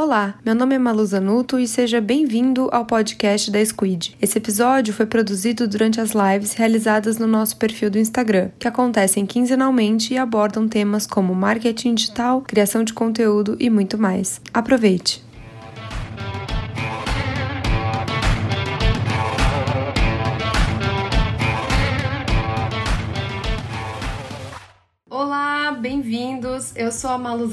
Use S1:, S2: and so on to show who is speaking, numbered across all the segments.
S1: Olá, meu nome é Malu Zanuto e seja bem-vindo ao podcast da Squid. Esse episódio foi produzido durante as lives realizadas no nosso perfil do Instagram, que acontecem quinzenalmente e abordam temas como marketing digital, criação de conteúdo e muito mais. Aproveite! Bem-vindos. Eu sou a Malu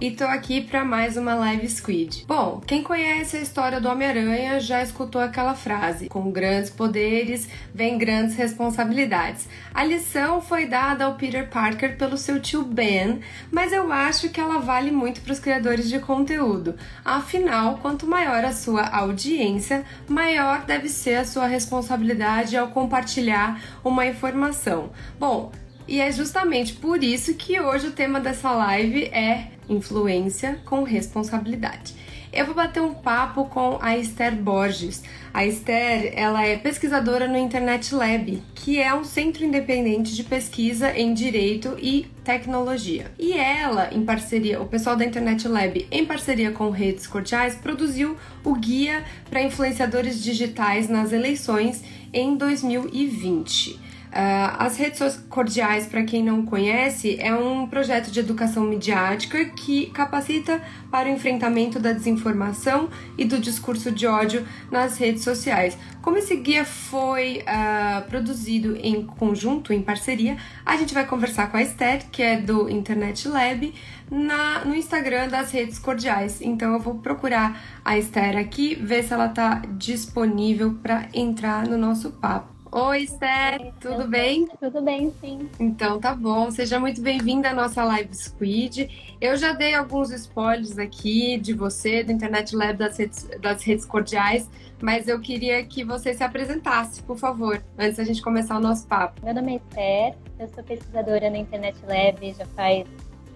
S1: e tô aqui para mais uma live Squid. Bom, quem conhece a história do Homem-Aranha já escutou aquela frase: com grandes poderes vem grandes responsabilidades. A lição foi dada ao Peter Parker pelo seu tio Ben, mas eu acho que ela vale muito para os criadores de conteúdo. Afinal, quanto maior a sua audiência, maior deve ser a sua responsabilidade ao compartilhar uma informação. Bom, e é justamente por isso que hoje o tema dessa live é influência com responsabilidade. Eu vou bater um papo com a Esther Borges. A Esther, ela é pesquisadora no Internet Lab, que é um centro independente de pesquisa em direito e tecnologia. E ela, em parceria, o pessoal da Internet Lab, em parceria com redes cordiais, produziu o guia para influenciadores digitais nas eleições em 2020. Uh, as redes cordiais, para quem não conhece, é um projeto de educação midiática que capacita para o enfrentamento da desinformação e do discurso de ódio nas redes sociais. Como esse guia foi uh, produzido em conjunto, em parceria, a gente vai conversar com a Esther, que é do Internet Lab, na, no Instagram das redes cordiais. Então eu vou procurar a Esther aqui, ver se ela está disponível para entrar no nosso papo. Oi, Esther, tudo bem?
S2: Tudo bem, sim.
S1: Então tá bom, seja muito bem-vinda à nossa Live Squid. Eu já dei alguns spoilers aqui de você, do Internet Lab das redes, das redes cordiais, mas eu queria que você se apresentasse, por favor, antes da gente começar o nosso papo.
S2: Meu nome é Esther, eu sou pesquisadora no Internet Lab já faz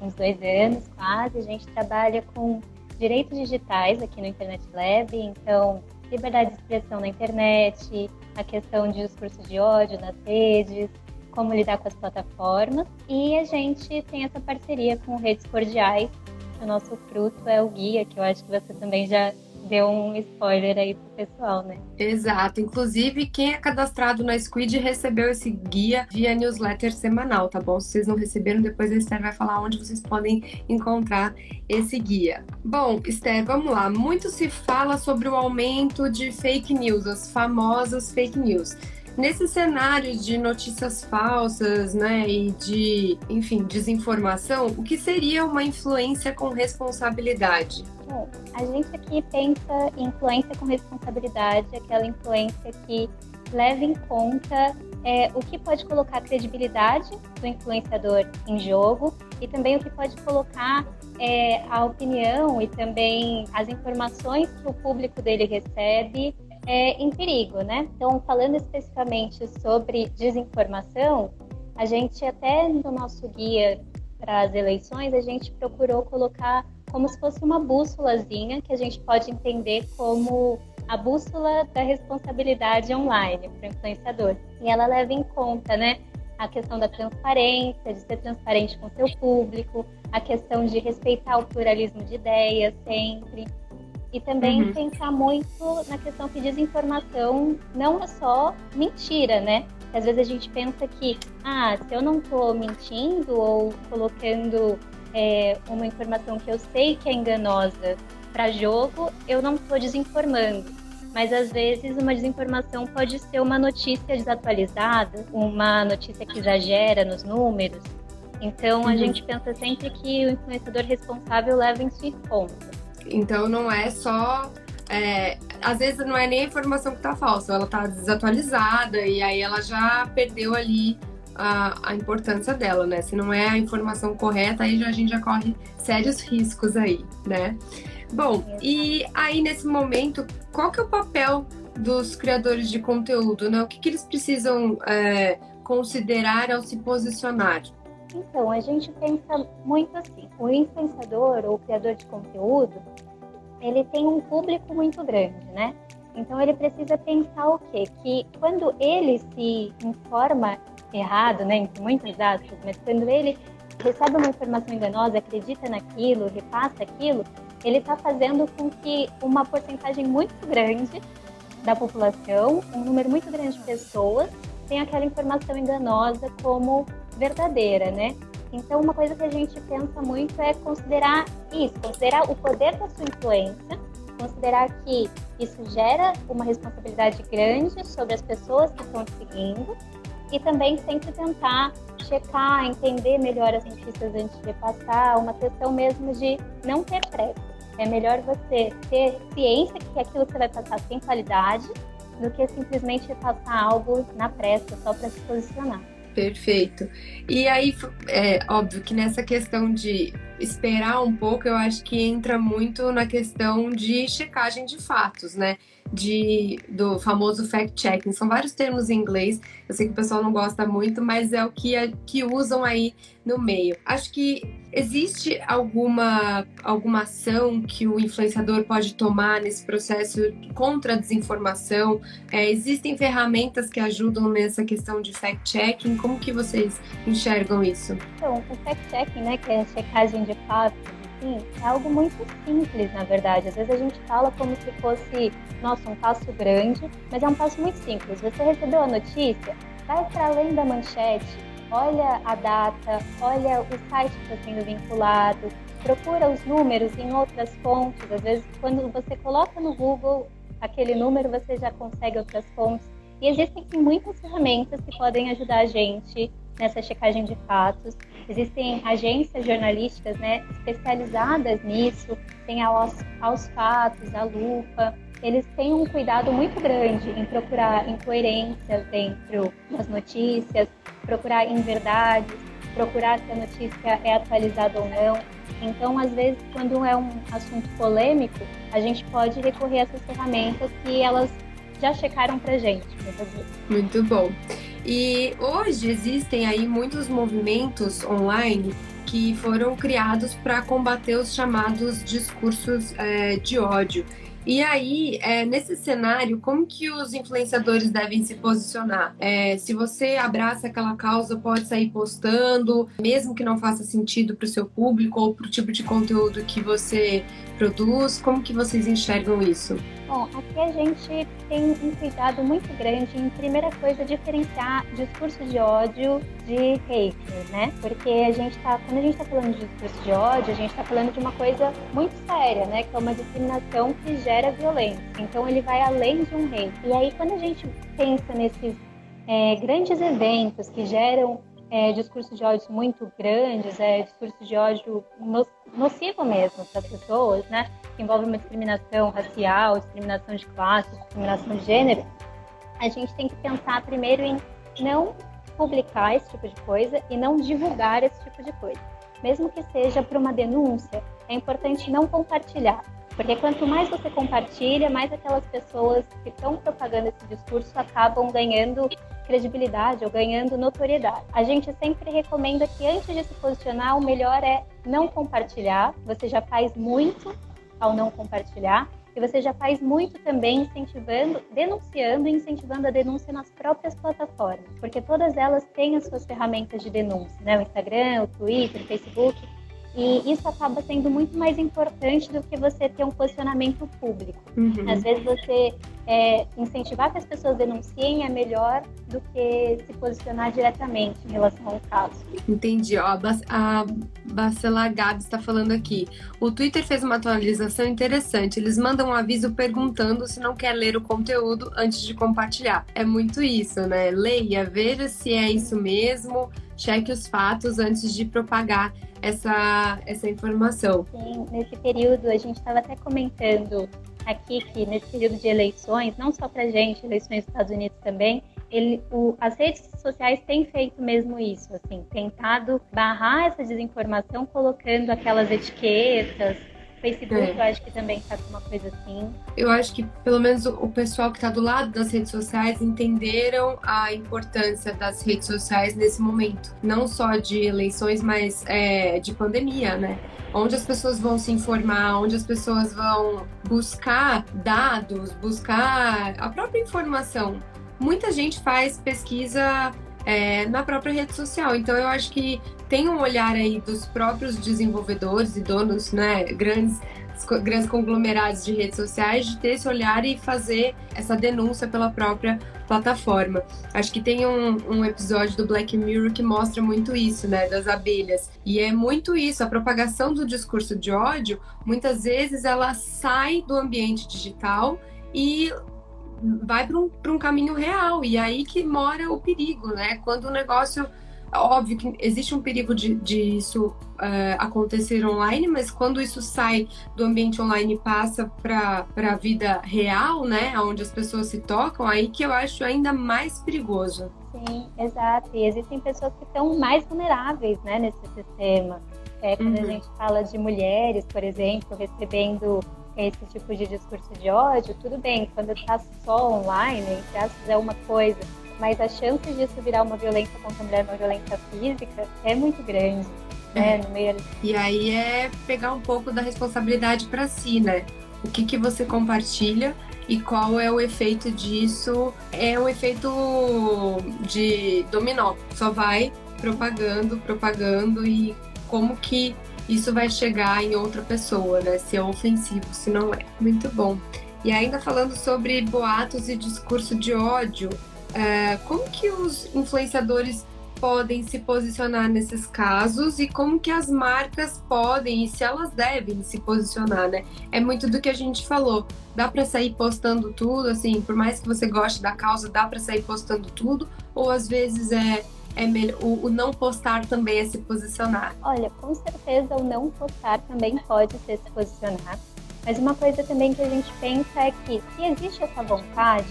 S2: uns dois anos quase. A gente trabalha com direitos digitais aqui no Internet Lab, então liberdade de expressão na internet, a questão de discurso de ódio nas redes, como lidar com as plataformas. E a gente tem essa parceria com redes cordiais. O nosso fruto é o guia, que eu acho que você também já deu um spoiler aí pro pessoal, né?
S1: Exato. Inclusive, quem é cadastrado na Squid recebeu esse guia via newsletter semanal, tá bom? Se vocês não receberam, depois a Esther vai falar onde vocês podem encontrar esse guia. Bom, Esther, vamos lá. Muito se fala sobre o aumento de fake news, as famosas fake news. Nesse cenário de notícias falsas, né, e de, enfim, desinformação, o que seria uma influência com responsabilidade?
S2: Bom, a gente aqui pensa em influência com responsabilidade, aquela influência que leva em conta é, o que pode colocar a credibilidade do influenciador em jogo e também o que pode colocar é, a opinião e também as informações que o público dele recebe é, em perigo, né? Então, falando especificamente sobre desinformação, a gente até no nosso guia para as eleições, a gente procurou colocar como se fosse uma bússolazinha que a gente pode entender como a bússola da responsabilidade online para o influenciador. E ela leva em conta, né, a questão da transparência, de ser transparente com seu público, a questão de respeitar o pluralismo de ideias sempre, e também uhum. pensar muito na questão que desinformação não é só mentira, né? Às vezes a gente pensa que, ah, se eu não estou mentindo ou colocando é, uma informação que eu sei que é enganosa para jogo, eu não estou desinformando. Mas às vezes uma desinformação pode ser uma notícia desatualizada, uma notícia que exagera nos números. Então uhum. a gente pensa sempre que o influenciador responsável leva isso em conta.
S1: Então não é só. É, às vezes não é nem a informação que tá falsa, ela tá desatualizada e aí ela já perdeu ali a, a, importância dela, né? Se não é a informação correta, aí já, a gente já corre sérios riscos aí, né? Bom, e aí nesse momento, qual que é o papel dos criadores de conteúdo, né? O que, que eles precisam é, considerar ao se posicionar?
S2: Então, a gente pensa muito assim, o influenciador ou o criador de conteúdo, ele tem um público muito grande, né? Então ele precisa pensar o quê? Que quando ele se informa errado, né, entre muitas aspas, mas quando ele recebe uma informação enganosa, acredita naquilo, repassa aquilo, ele está fazendo com que uma porcentagem muito grande da população, um número muito grande de pessoas, tenha aquela informação enganosa como verdadeira, né? Então, uma coisa que a gente pensa muito é considerar isso, considerar o poder da sua influência, considerar que isso gera uma responsabilidade grande sobre as pessoas que estão seguindo e também sempre tentar checar, entender melhor as notícias antes de passar, uma questão mesmo de não ter pressa. É melhor você ter ciência que aquilo que você vai passar tem qualidade do que simplesmente passar algo na pressa só para se posicionar.
S1: Perfeito. E aí, é óbvio que nessa questão de esperar um pouco, eu acho que entra muito na questão de checagem de fatos, né? De, do famoso fact-checking. São vários termos em inglês, eu sei que o pessoal não gosta muito, mas é o que, é, que usam aí no meio. Acho que existe alguma, alguma ação que o influenciador pode tomar nesse processo contra a desinformação? É, existem ferramentas que ajudam nessa questão de fact-checking? Como que vocês enxergam isso?
S2: Então, o fact-checking, né, que é a checagem de fatos, assim, é algo muito simples, na verdade. Às vezes a gente fala como se fosse, nossa, um passo grande, mas é um passo muito simples. Você recebeu a notícia, vai para além da manchete, olha a data, olha o site que está sendo vinculado, procura os números em outras fontes. Às vezes, quando você coloca no Google aquele número, você já consegue outras fontes. E existem muitas ferramentas que podem ajudar a gente nessa checagem de fatos. Existem agências jornalísticas né, especializadas nisso, tem aos, aos fatos, a lupa. Eles têm um cuidado muito grande em procurar incoerências dentro das notícias, procurar inverdades, procurar se a notícia é atualizada ou não. Então, às vezes, quando é um assunto polêmico, a gente pode recorrer a essas ferramentas que elas já checaram pra gente.
S1: Muito bom. E hoje existem aí muitos movimentos online que foram criados para combater os chamados discursos é, de ódio. E aí, é, nesse cenário, como que os influenciadores devem se posicionar? É, se você abraça aquela causa, pode sair postando, mesmo que não faça sentido para o seu público ou para o tipo de conteúdo que você produz. Como que vocês enxergam isso?
S2: Bom, aqui a gente tem um cuidado muito grande em, primeira coisa, diferenciar discurso de ódio de hater, né? Porque a gente tá, quando a gente está falando de discurso de ódio, a gente está falando de uma coisa muito séria, né? Que é uma discriminação que gera violência. Então ele vai além de um hate. E aí, quando a gente pensa nesses é, grandes eventos que geram é, discursos de ódio muito grandes, é, discursos de ódio nocivo mesmo para as pessoas, né? Que envolve uma discriminação racial, discriminação de classe, discriminação de gênero, a gente tem que pensar primeiro em não publicar esse tipo de coisa e não divulgar esse tipo de coisa. Mesmo que seja para uma denúncia, é importante não compartilhar. Porque quanto mais você compartilha, mais aquelas pessoas que estão propagando esse discurso acabam ganhando credibilidade ou ganhando notoriedade. A gente sempre recomenda que antes de se posicionar, o melhor é não compartilhar. Você já faz muito ao não compartilhar. E você já faz muito também incentivando, denunciando e incentivando a denúncia nas próprias plataformas, porque todas elas têm as suas ferramentas de denúncia, né? O Instagram, o Twitter, o Facebook, e isso acaba sendo muito mais importante do que você ter um posicionamento público. Uhum. Às vezes você é, incentivar que as pessoas denunciem é melhor do que se posicionar diretamente em relação ao caso.
S1: Entendi. Ó, a Bacela Gabi está falando aqui. O Twitter fez uma atualização interessante. Eles mandam um aviso perguntando se não quer ler o conteúdo antes de compartilhar. É muito isso, né? Leia, veja se é isso mesmo, cheque os fatos antes de propagar essa, essa informação.
S2: Sim, nesse período a gente estava até comentando aqui que nesse período de eleições, não só para gente, eleições nos Estados Unidos também, ele, o, as redes sociais têm feito mesmo isso, assim, tentado barrar essa desinformação colocando aquelas etiquetas, Facebook é. eu acho que também tá com uma coisa assim.
S1: Eu acho que pelo menos o pessoal que está do lado das redes sociais entenderam a importância das redes sociais nesse momento. Não só de eleições, mas é, de pandemia, né? Onde as pessoas vão se informar, onde as pessoas vão buscar dados, buscar a própria informação. Muita gente faz pesquisa é, na própria rede social. Então eu acho que tem um olhar aí dos próprios desenvolvedores e donos, né, grandes grandes conglomerados de redes sociais de ter esse olhar e fazer essa denúncia pela própria plataforma. Acho que tem um, um, episódio do Black Mirror que mostra muito isso, né, das abelhas. E é muito isso, a propagação do discurso de ódio, muitas vezes ela sai do ambiente digital e vai para um, um caminho real. E aí que mora o perigo, né? Quando o negócio óbvio que existe um perigo de, de isso uh, acontecer online, mas quando isso sai do ambiente online e passa para a vida real, né, onde as pessoas se tocam, aí que eu acho ainda mais perigoso.
S2: Sim, exato. E existem pessoas que estão mais vulneráveis, né, nesse sistema. É, quando uhum. a gente fala de mulheres, por exemplo, recebendo esse tipo de discurso de ódio, tudo bem, quando está só online, entre aspas, é uma coisa mas a chance disso virar uma violência contra a mulher, uma violência física, é muito grande. Né, é. no meio...
S1: E aí é pegar um pouco da responsabilidade para si, né? O que, que você compartilha e qual é o efeito disso? É um efeito de dominó, só vai propagando, propagando e como que isso vai chegar em outra pessoa, né? Se é ofensivo, se não é. Muito bom. E ainda falando sobre boatos e discurso de ódio, é, como que os influenciadores podem se posicionar nesses casos e como que as marcas podem e se elas devem se posicionar, né? É muito do que a gente falou. Dá para sair postando tudo, assim, por mais que você goste da causa, dá para sair postando tudo, ou às vezes é é melhor, o, o, não postar também é se posicionar?
S2: Olha, com certeza o não postar também pode ser se posicionar. Mas uma coisa também que a gente pensa é que se existe essa vontade,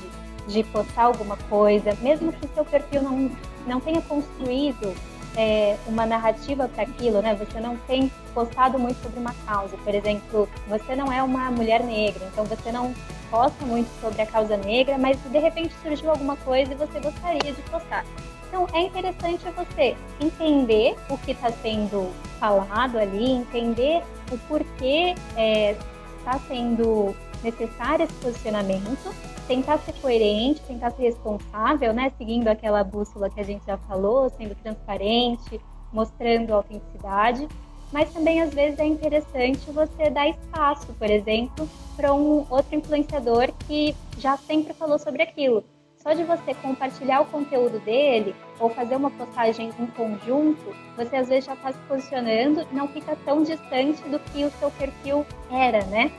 S2: de postar alguma coisa, mesmo que seu perfil não, não tenha construído é, uma narrativa para aquilo, né? Você não tem postado muito sobre uma causa. Por exemplo, você não é uma mulher negra, então você não posta muito sobre a causa negra, mas de repente surgiu alguma coisa e você gostaria de postar. Então é interessante você entender o que está sendo falado ali, entender o porquê está é, tá sendo necessário esse posicionamento tentar ser coerente, tentar ser responsável, né? Seguindo aquela bússola que a gente já falou, sendo transparente, mostrando autenticidade. Mas também, às vezes, é interessante você dar espaço, por exemplo, para um outro influenciador que já sempre falou sobre aquilo. Só de você compartilhar o conteúdo dele ou fazer uma postagem em conjunto, você às vezes já está se posicionando e não fica tão distante do que o seu perfil era, né?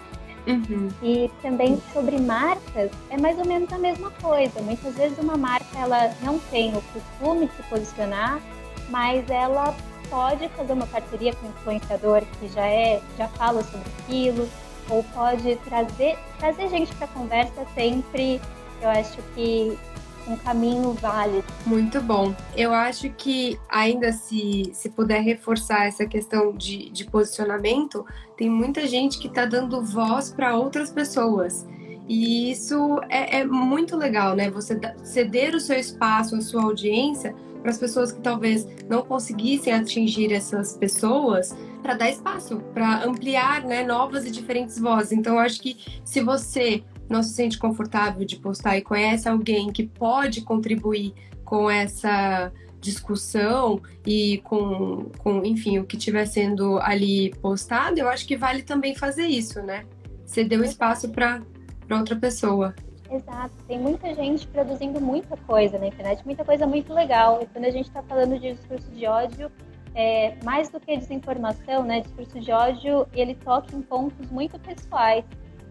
S1: Uhum.
S2: E também sobre marcas, é mais ou menos a mesma coisa. Muitas vezes uma marca ela não tem o costume de se posicionar, mas ela pode fazer uma parceria com um influenciador que já é, já fala sobre aquilo, ou pode trazer, trazer gente para conversa sempre. Eu acho que um caminho válido.
S1: Muito bom. Eu acho que ainda se, se puder reforçar essa questão de, de posicionamento, tem muita gente que está dando voz para outras pessoas. E isso é, é, muito legal, né? Você ceder o seu espaço, a sua audiência para as pessoas que talvez não conseguissem atingir essas pessoas, para dar espaço, para ampliar né, novas e diferentes vozes. Então, eu acho que se você não se sente confortável de postar e conhece alguém que pode contribuir com essa discussão e com, com enfim, o que estiver sendo ali postado, eu acho que vale também fazer isso, né? Você deu espaço para outra pessoa.
S2: Exato, tem muita gente produzindo muita coisa na internet, muita coisa muito legal. E quando a gente está falando de discurso de ódio, é, mais do que desinformação, né? Discurso de ódio, ele toca em pontos muito pessoais.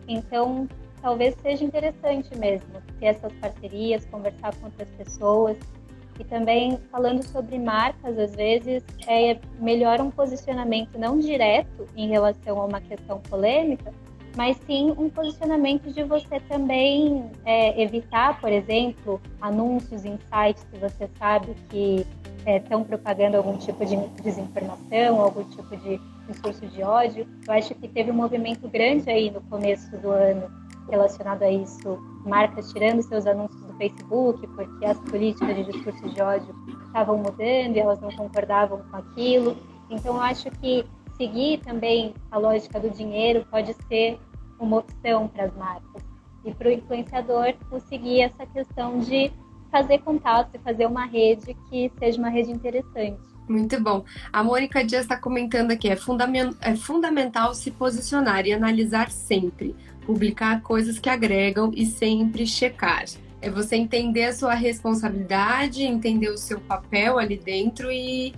S2: Então, talvez seja interessante mesmo ter essas parcerias, conversar com outras pessoas. E também falando sobre marcas, às vezes é melhor um posicionamento não direto em relação a uma questão polêmica, mas sim um posicionamento de você também é, evitar, por exemplo, anúncios em sites que você sabe que estão é, propagando algum tipo de desinformação, algum tipo de discurso de ódio. Eu acho que teve um movimento grande aí no começo do ano relacionado a isso, marcas tirando seus anúncios do Facebook, porque as políticas de discurso de ódio estavam mudando e elas não concordavam com aquilo. Então, eu acho que seguir também a lógica do dinheiro pode ser uma opção para as marcas. E para o influenciador, conseguir essa questão de fazer contato e fazer uma rede que seja uma rede interessante.
S1: Muito bom. A Mônica Dias está comentando aqui: é, fundament é fundamental se posicionar e analisar sempre, publicar coisas que agregam e sempre checar. É você entender a sua responsabilidade, entender o seu papel ali dentro e,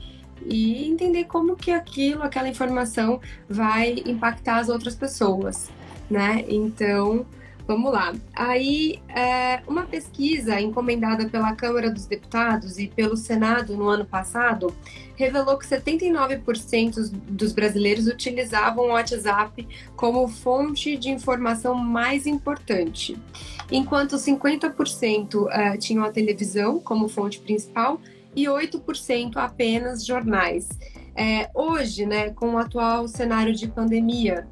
S1: e entender como que aquilo, aquela informação vai impactar as outras pessoas, né? Então, Vamos lá. Aí, é, uma pesquisa encomendada pela Câmara dos Deputados e pelo Senado no ano passado revelou que 79% dos brasileiros utilizavam o WhatsApp como fonte de informação mais importante, enquanto 50% é, tinham a televisão como fonte principal e 8% apenas jornais. É, hoje, né, com o atual cenário de pandemia,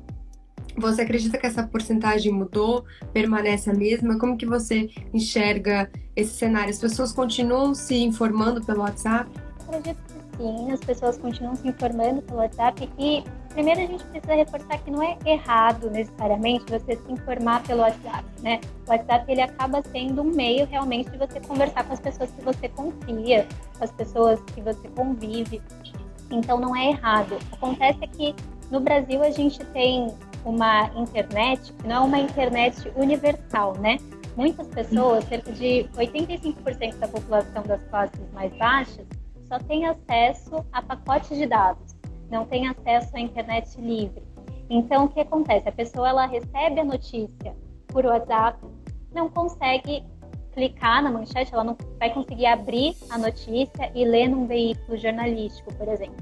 S1: você acredita que essa porcentagem mudou, permanece a mesma? Como que você enxerga esse cenário? As pessoas continuam se informando pelo WhatsApp?
S2: Acredito que sim, as pessoas continuam se informando pelo WhatsApp e primeiro a gente precisa reforçar que não é errado necessariamente você se informar pelo WhatsApp, né? O WhatsApp ele acaba sendo um meio realmente de você conversar com as pessoas que você confia, com as pessoas que você convive. Então não é errado. Acontece que no Brasil a gente tem uma internet que não é uma internet universal, né? Muitas pessoas, cerca de 85% da população das classes mais baixas, só tem acesso a pacotes de dados, não tem acesso à internet livre. Então, o que acontece? A pessoa ela recebe a notícia por WhatsApp, não consegue clicar na manchete, ela não vai conseguir abrir a notícia e ler num veículo jornalístico, por exemplo.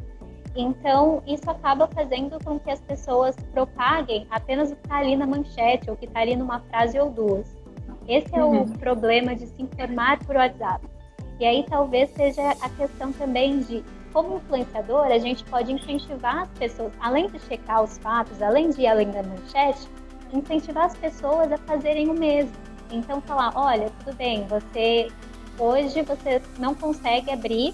S2: Então, isso acaba fazendo com que as pessoas propaguem apenas o que está ali na manchete, ou que está ali numa frase ou duas. Esse é uhum. o problema de se informar por WhatsApp. E aí talvez seja a questão também de, como influenciador, a gente pode incentivar as pessoas, além de checar os fatos, além de ir além da manchete, incentivar as pessoas a fazerem o mesmo. Então falar, olha, tudo bem, você hoje você não consegue abrir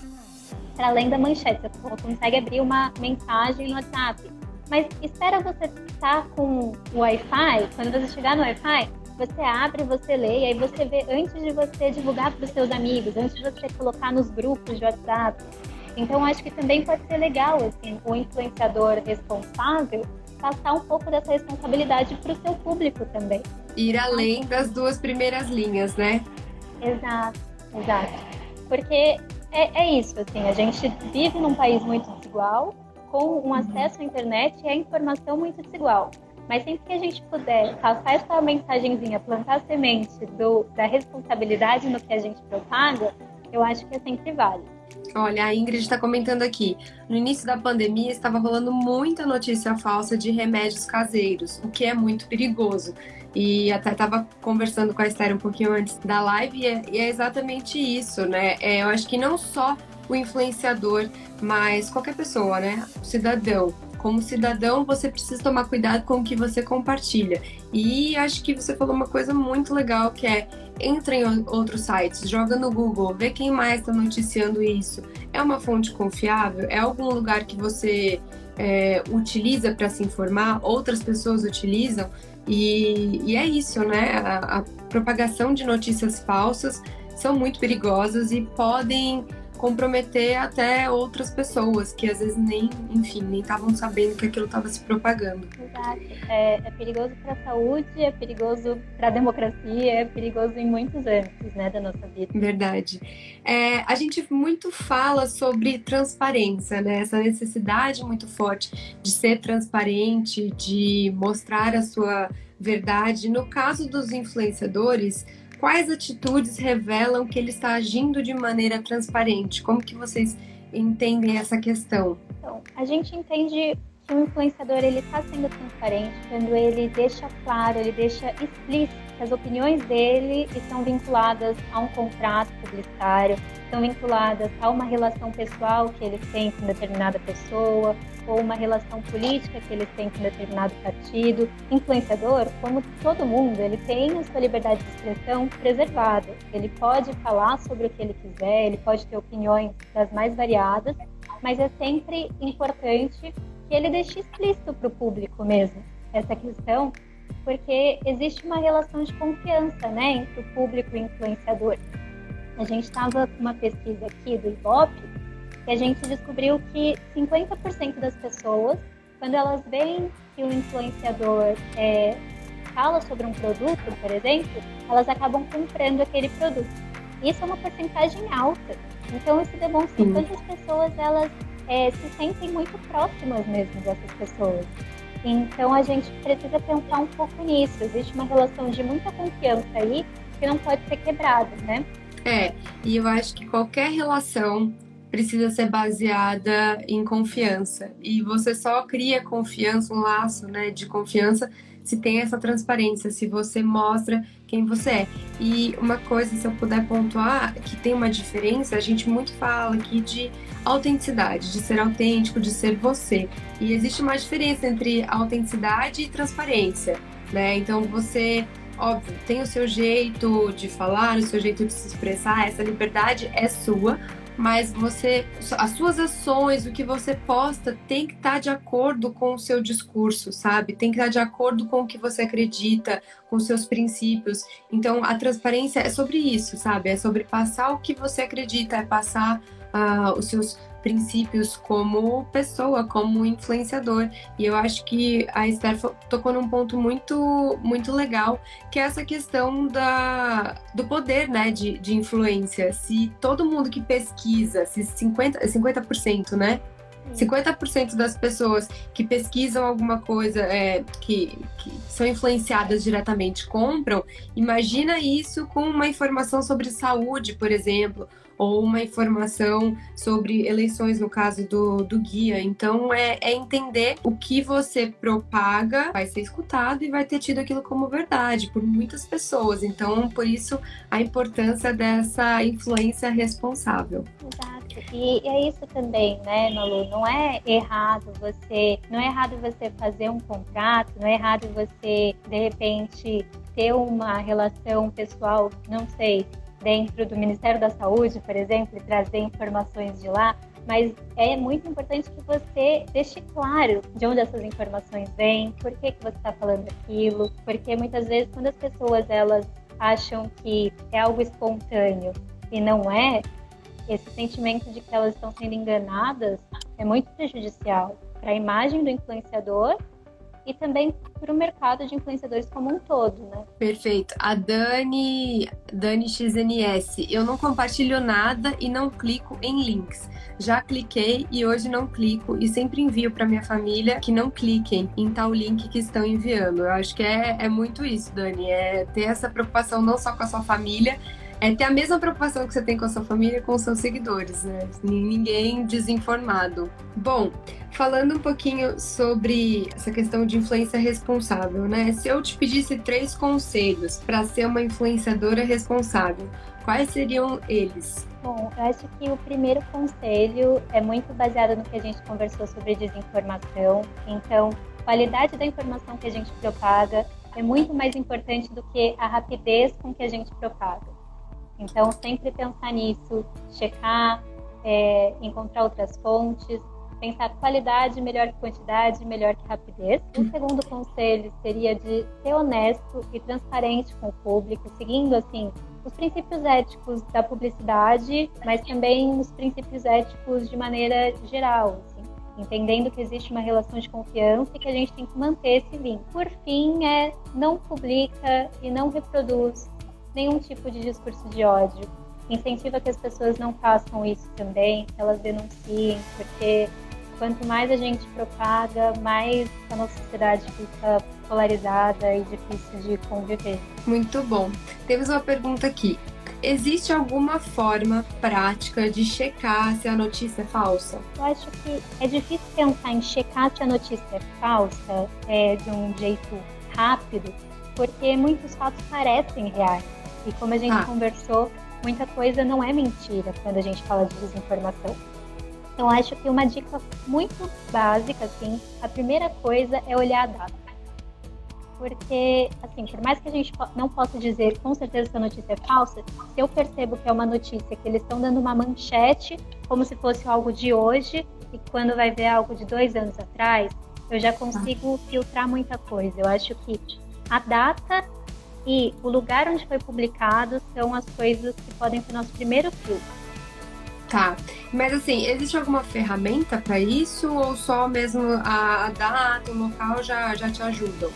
S2: para além da manchete. Você consegue abrir uma mensagem no WhatsApp. Mas espera você estar com o Wi-Fi, quando você chegar no Wi-Fi, você abre, você lê, e aí você vê antes de você divulgar para os seus amigos, antes de você colocar nos grupos de WhatsApp. Então, acho que também pode ser legal, assim, o influenciador responsável passar um pouco dessa responsabilidade para o seu público também.
S1: Ir além das duas primeiras linhas, né?
S2: Exato, exato. Porque é, é isso, assim, a gente vive num país muito desigual, com um acesso à internet e a informação muito desigual. Mas sempre que a gente puder passar essa mensagenzinha, plantar a semente do, da responsabilidade no que a gente propaga, eu acho que é sempre válido.
S1: Olha, a Ingrid está comentando aqui. No início da pandemia estava rolando muita notícia falsa de remédios caseiros, o que é muito perigoso. E até estava conversando com a Esther um pouquinho antes da live, e é, e é exatamente isso, né? É, eu acho que não só o influenciador, mas qualquer pessoa, né? O cidadão. Como cidadão, você precisa tomar cuidado com o que você compartilha. E acho que você falou uma coisa muito legal que é entra em outros sites, joga no Google, vê quem mais está noticiando isso. É uma fonte confiável? É algum lugar que você é, utiliza para se informar? Outras pessoas utilizam? E, e é isso, né? A, a propagação de notícias falsas são muito perigosas e podem comprometer até outras pessoas que às vezes nem, enfim, nem estavam sabendo que aquilo estava se propagando.
S2: Exato. É, é perigoso para a saúde, é perigoso para a democracia, é perigoso em muitos âmbitos, né, da nossa vida.
S1: Verdade. É, a gente muito fala sobre transparência, né? Essa necessidade muito forte de ser transparente, de mostrar a sua verdade. No caso dos influenciadores, quais atitudes revelam que ele está agindo de maneira transparente? Como que vocês entendem essa questão?
S2: Então, a gente entende que o influenciador ele está sendo transparente quando ele deixa claro, ele deixa explícito que as opiniões dele estão vinculadas a um contrato publicitário, estão vinculadas a uma relação pessoal que ele tem com determinada pessoa, ou uma relação política que ele tem com determinado partido. Influenciador, como todo mundo, ele tem a sua liberdade de expressão preservada. Ele pode falar sobre o que ele quiser, ele pode ter opiniões das mais variadas, mas é sempre importante que ele deixe explícito para o público mesmo essa questão, porque existe uma relação de confiança né, entre o público e o influenciador. A gente estava com uma pesquisa aqui do Ibope E a gente descobriu que 50% das pessoas, quando elas veem que o influenciador é, fala sobre um produto, por exemplo, elas acabam comprando aquele produto. Isso é uma porcentagem alta. Então isso demonstra Sim. quantas pessoas elas é, se sentem muito próximas mesmo dessas pessoas. Então a gente precisa pensar um pouco nisso. Existe uma relação de muita confiança aí que não pode ser quebrada, né?
S1: É, e eu acho que qualquer relação precisa ser baseada em confiança. E você só cria confiança, um laço né, de confiança, se tem essa transparência, se você mostra quem você é. E uma coisa, se eu puder pontuar, que tem uma diferença, a gente muito fala aqui de autenticidade, de ser autêntico, de ser você. E existe uma diferença entre autenticidade e transparência, né? Então você óbvio, tem o seu jeito de falar, o seu jeito de se expressar, essa liberdade é sua, mas você, as suas ações, o que você posta, tem que estar de acordo com o seu discurso, sabe? Tem que estar de acordo com o que você acredita, com os seus princípios. Então, a transparência é sobre isso, sabe? É sobre passar o que você acredita, é passar uh, os seus princípios como pessoa, como influenciador. E eu acho que a Esther tocou num ponto muito, muito legal, que é essa questão da, do poder né, de, de influência. Se todo mundo que pesquisa, se 50%, 50% né? 50% das pessoas que pesquisam alguma coisa, é, que, que, são influenciadas diretamente, compram, imagina isso com uma informação sobre saúde, por exemplo, ou uma informação sobre eleições, no caso do, do guia. Então, é, é entender o que você propaga vai ser escutado e vai ter tido aquilo como verdade por muitas pessoas. Então, por isso, a importância dessa influência responsável.
S2: Exato. E é isso também, né, Malu? Não é errado você, não é errado você fazer um contrato, não é errado você, de repente, ter uma relação pessoal, não sei, dentro do Ministério da Saúde, por exemplo, e trazer informações de lá, mas é muito importante que você deixe claro de onde essas informações vêm, por que, que você está falando aquilo, porque muitas vezes quando as pessoas elas acham que é algo espontâneo e não é, esse sentimento de que elas estão sendo enganadas é muito prejudicial para a imagem do influenciador e também para o mercado de influenciadores como um todo, né?
S1: Perfeito. A Dani, Dani XNS, eu não compartilho nada e não clico em links. Já cliquei e hoje não clico e sempre envio para minha família que não cliquem em tal link que estão enviando. Eu acho que é, é muito isso, Dani, é ter essa preocupação não só com a sua família, é ter a mesma preocupação que você tem com a sua família com os seus seguidores, né? Ninguém desinformado. Bom, falando um pouquinho sobre essa questão de influência responsável, né? Se eu te pedisse três conselhos para ser uma influenciadora responsável, quais seriam eles?
S2: Bom, eu acho que o primeiro conselho é muito baseado no que a gente conversou sobre desinformação. Então, qualidade da informação que a gente propaga é muito mais importante do que a rapidez com que a gente propaga. Então, sempre pensar nisso, checar, é, encontrar outras fontes, pensar qualidade melhor que quantidade, melhor que rapidez. O segundo conselho seria de ser honesto e transparente com o público, seguindo assim os princípios éticos da publicidade, mas também os princípios éticos de maneira geral, assim, entendendo que existe uma relação de confiança e que a gente tem que manter esse vínculo. Por fim, é não publica e não reproduz nenhum tipo de discurso de ódio. Incentiva que as pessoas não façam isso também, que elas denunciem, porque quanto mais a gente propaga, mais a nossa sociedade fica polarizada e difícil de conviver.
S1: Muito bom. Temos uma pergunta aqui. Existe alguma forma prática de checar se a notícia é falsa?
S2: Eu acho que é difícil pensar em checar se a notícia é falsa é, de um jeito rápido, porque muitos fatos parecem reais. E como a gente ah. conversou, muita coisa não é mentira quando a gente fala de desinformação. Então, acho que uma dica muito básica, assim, a primeira coisa é olhar a data. Porque, assim, por mais que a gente não possa dizer com certeza se a notícia é falsa, se eu percebo que é uma notícia que eles estão dando uma manchete como se fosse algo de hoje, e quando vai ver algo de dois anos atrás, eu já consigo filtrar muita coisa. Eu acho que a data e o lugar onde foi publicado são as coisas que podem ser nosso primeiro filtro.
S1: Tá. Mas assim, existe alguma ferramenta para isso ou só mesmo a, a data, o local já, já te ajudam?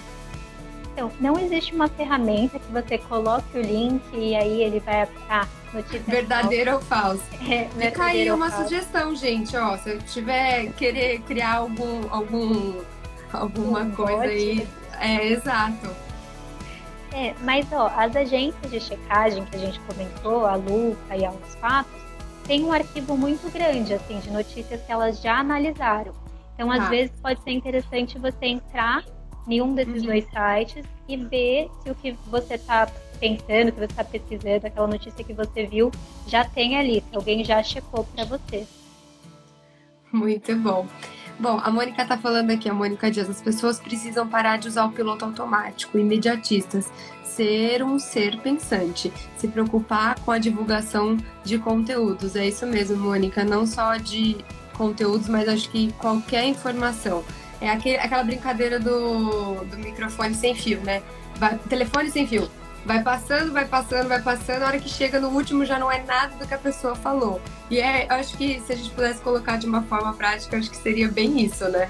S2: Então, não existe uma ferramenta que você coloque o link e aí ele vai aplicar notícia
S1: Verdadeiro ou falso? É, Fica aí uma falso. sugestão, gente, ó, se eu tiver querer criar algum, algum alguma um coisa bote. aí, é exato.
S2: É, mas ó, as agências de checagem que a gente comentou, a Luca e a Fatos, tem um arquivo muito grande, assim, de notícias que elas já analisaram. Então, às tá. vezes, pode ser interessante você entrar em um desses uhum. dois sites e ver se o que você está pensando, que você está pesquisando, aquela notícia que você viu, já tem ali, se alguém já checou para você.
S1: Muito bom. Bom, a Mônica está falando aqui, a Mônica diz, as pessoas precisam parar de usar o piloto automático, imediatistas, ser um ser pensante, se preocupar com a divulgação de conteúdos. É isso mesmo, Mônica, não só de conteúdos, mas acho que qualquer informação. É aquele, aquela brincadeira do, do microfone sem fio, né? Vai, telefone sem fio. Vai passando, vai passando, vai passando, a hora que chega no último já não é nada do que a pessoa falou. E é, acho que se a gente pudesse colocar de uma forma prática, acho que seria bem isso, né?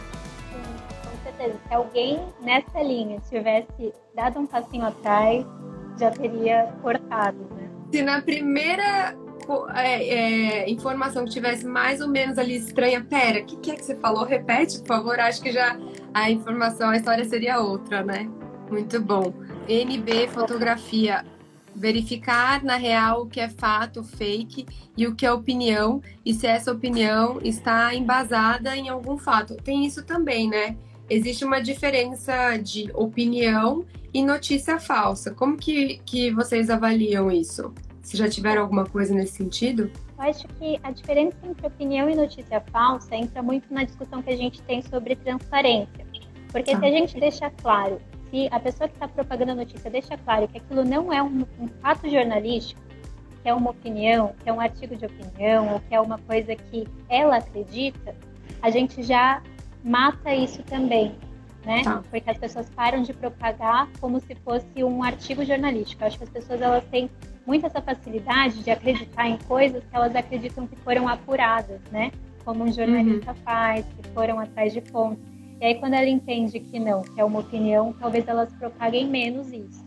S2: Certeza. Se alguém nessa linha tivesse dado um passinho atrás, já teria cortado, né?
S1: Se na primeira é, é, informação que tivesse mais ou menos ali estranha, pera, o que, que, é que você falou? Repete, por favor. Acho que já a informação, a história seria outra, né? Muito bom. NB Fotografia. Verificar na real o que é fato, fake e o que é opinião e se essa opinião está embasada em algum fato. Tem isso também, né? Existe uma diferença de opinião e notícia falsa. Como que, que vocês avaliam isso? Se já tiveram alguma coisa nesse sentido?
S2: Eu acho que a diferença entre opinião e notícia falsa entra muito na discussão que a gente tem sobre transparência. Porque tá. se a gente deixa claro, se a pessoa que está propagando a notícia deixa claro que aquilo não é um, um fato jornalístico, que é uma opinião, que é um artigo de opinião, ou que é uma coisa que ela acredita, a gente já mata isso também, né? Tá. Porque as pessoas param de propagar como se fosse um artigo jornalístico. Eu acho que as pessoas elas têm muito essa facilidade de acreditar em coisas que elas acreditam que foram apuradas, né? Como um jornalista uhum. faz, que foram atrás de fontes. E aí, quando ela entende que não, que é uma opinião, talvez elas propaguem menos isso.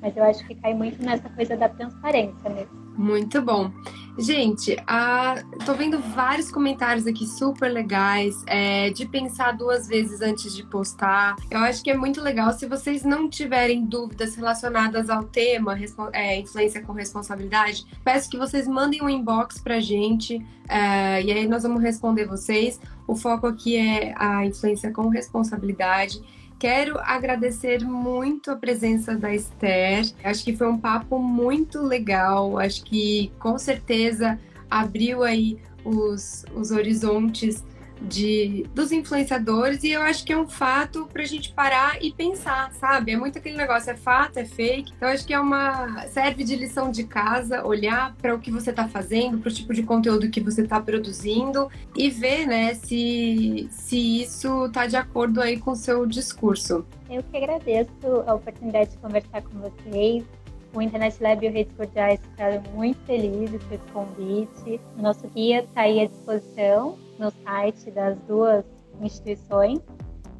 S2: Mas eu acho que cai muito nessa coisa da transparência mesmo.
S1: Muito bom. Gente, a... tô vendo vários comentários aqui super legais, é, de pensar duas vezes antes de postar. Eu acho que é muito legal. Se vocês não tiverem dúvidas relacionadas ao tema, é, influência com responsabilidade, peço que vocês mandem um inbox pra gente é, e aí nós vamos responder vocês. O foco aqui é a influência com responsabilidade. Quero agradecer muito a presença da Esther. Acho que foi um papo muito legal. Acho que com certeza abriu aí os, os horizontes de, dos influenciadores e eu acho que é um fato para a gente parar e pensar, sabe? É muito aquele negócio, é fato, é fake. Então acho que é uma serve de lição de casa, olhar para o que você está fazendo, para o tipo de conteúdo que você está produzindo e ver, né, se, se isso está de acordo aí com o seu discurso.
S2: Eu que agradeço a oportunidade de conversar com vocês. O Internet Lab e o Redes Cordiais ficaram muito felizes com esse convite. O nosso guia está aí à disposição no site das duas instituições,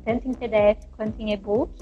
S2: tanto em PDF quanto em e-book.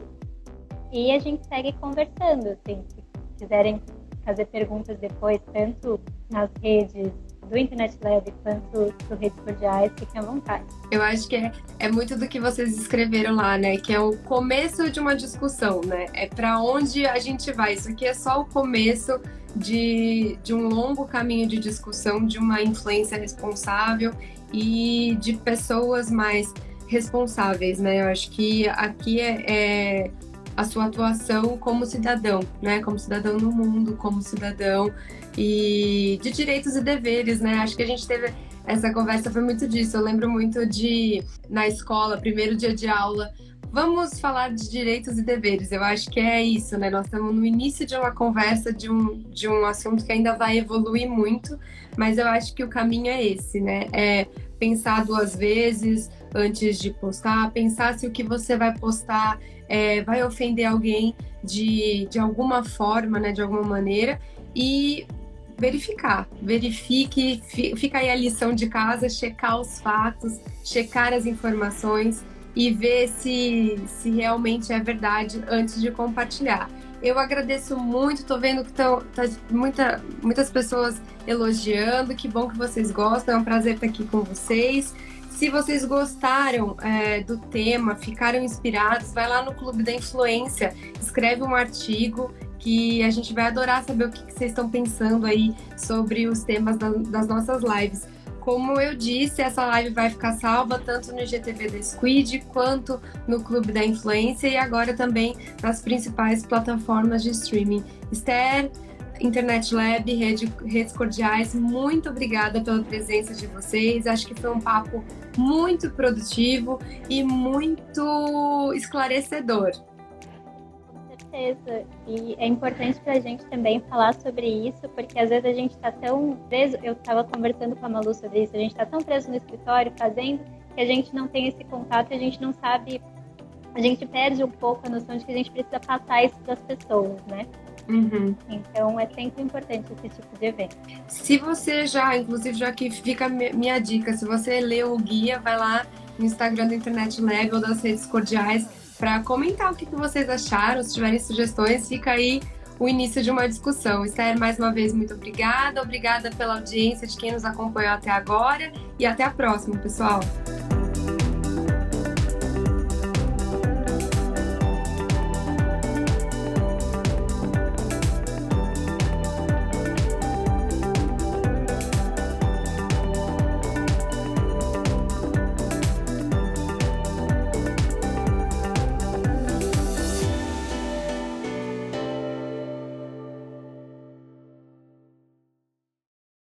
S2: E a gente segue conversando, assim, se quiserem fazer perguntas depois, tanto nas redes do Internet Lab quanto do Redes Cordiais, fiquem à vontade.
S1: Eu acho que é, é muito do que vocês escreveram lá, né? Que é o começo de uma discussão, né? É para onde a gente vai. Isso aqui é só o começo de, de um longo caminho de discussão, de uma influência responsável e de pessoas mais responsáveis, né? Eu acho que aqui é, é, a sua atuação como cidadão, né? Como cidadão no mundo, como cidadão e de direitos e deveres, né? Acho que a gente teve essa conversa foi muito disso. Eu lembro muito de na escola, primeiro dia de aula, vamos falar de direitos e deveres. Eu acho que é isso, né? Nós estamos no início de uma conversa de um, de um assunto que ainda vai evoluir muito, mas eu acho que o caminho é esse, né? É pensar duas vezes antes de postar, pensar se o que você vai postar é, vai ofender alguém de, de alguma forma, né? De alguma maneira, e verificar. Verifique, fica aí a lição de casa, checar os fatos, checar as informações e ver se, se realmente é verdade antes de compartilhar. Eu agradeço muito, tô vendo que tão, tá muita, muitas pessoas elogiando, que bom que vocês gostam, é um prazer estar aqui com vocês. Se vocês gostaram é, do tema, ficaram inspirados, vai lá no Clube da Influência, escreve um artigo que a gente vai adorar saber o que, que vocês estão pensando aí sobre os temas da, das nossas lives. Como eu disse, essa live vai ficar salva tanto no IGTV da Squid quanto no Clube da Influência e agora também nas principais plataformas de streaming. Esther, Internet Lab, Rede, Redes Cordiais, muito obrigada pela presença de vocês. Acho que foi um papo muito produtivo e muito esclarecedor
S2: certeza. E é importante para a gente também falar sobre isso, porque às vezes a gente está tão preso. Eu estava conversando com a Malu sobre isso. A gente está tão preso no escritório fazendo que a gente não tem esse contato a gente não sabe. A gente perde um pouco a noção de que a gente precisa passar isso para as pessoas, né? Uhum. Então é sempre importante esse tipo de evento.
S1: Se você já, inclusive, já que fica minha dica, se você leu o guia, vai lá no Instagram do Internet ou das redes cordiais para comentar o que, que vocês acharam. Se tiverem sugestões, fica aí o início de uma discussão. Esther, mais uma vez, muito obrigada. Obrigada pela audiência de quem nos acompanhou até agora e até a próxima, pessoal.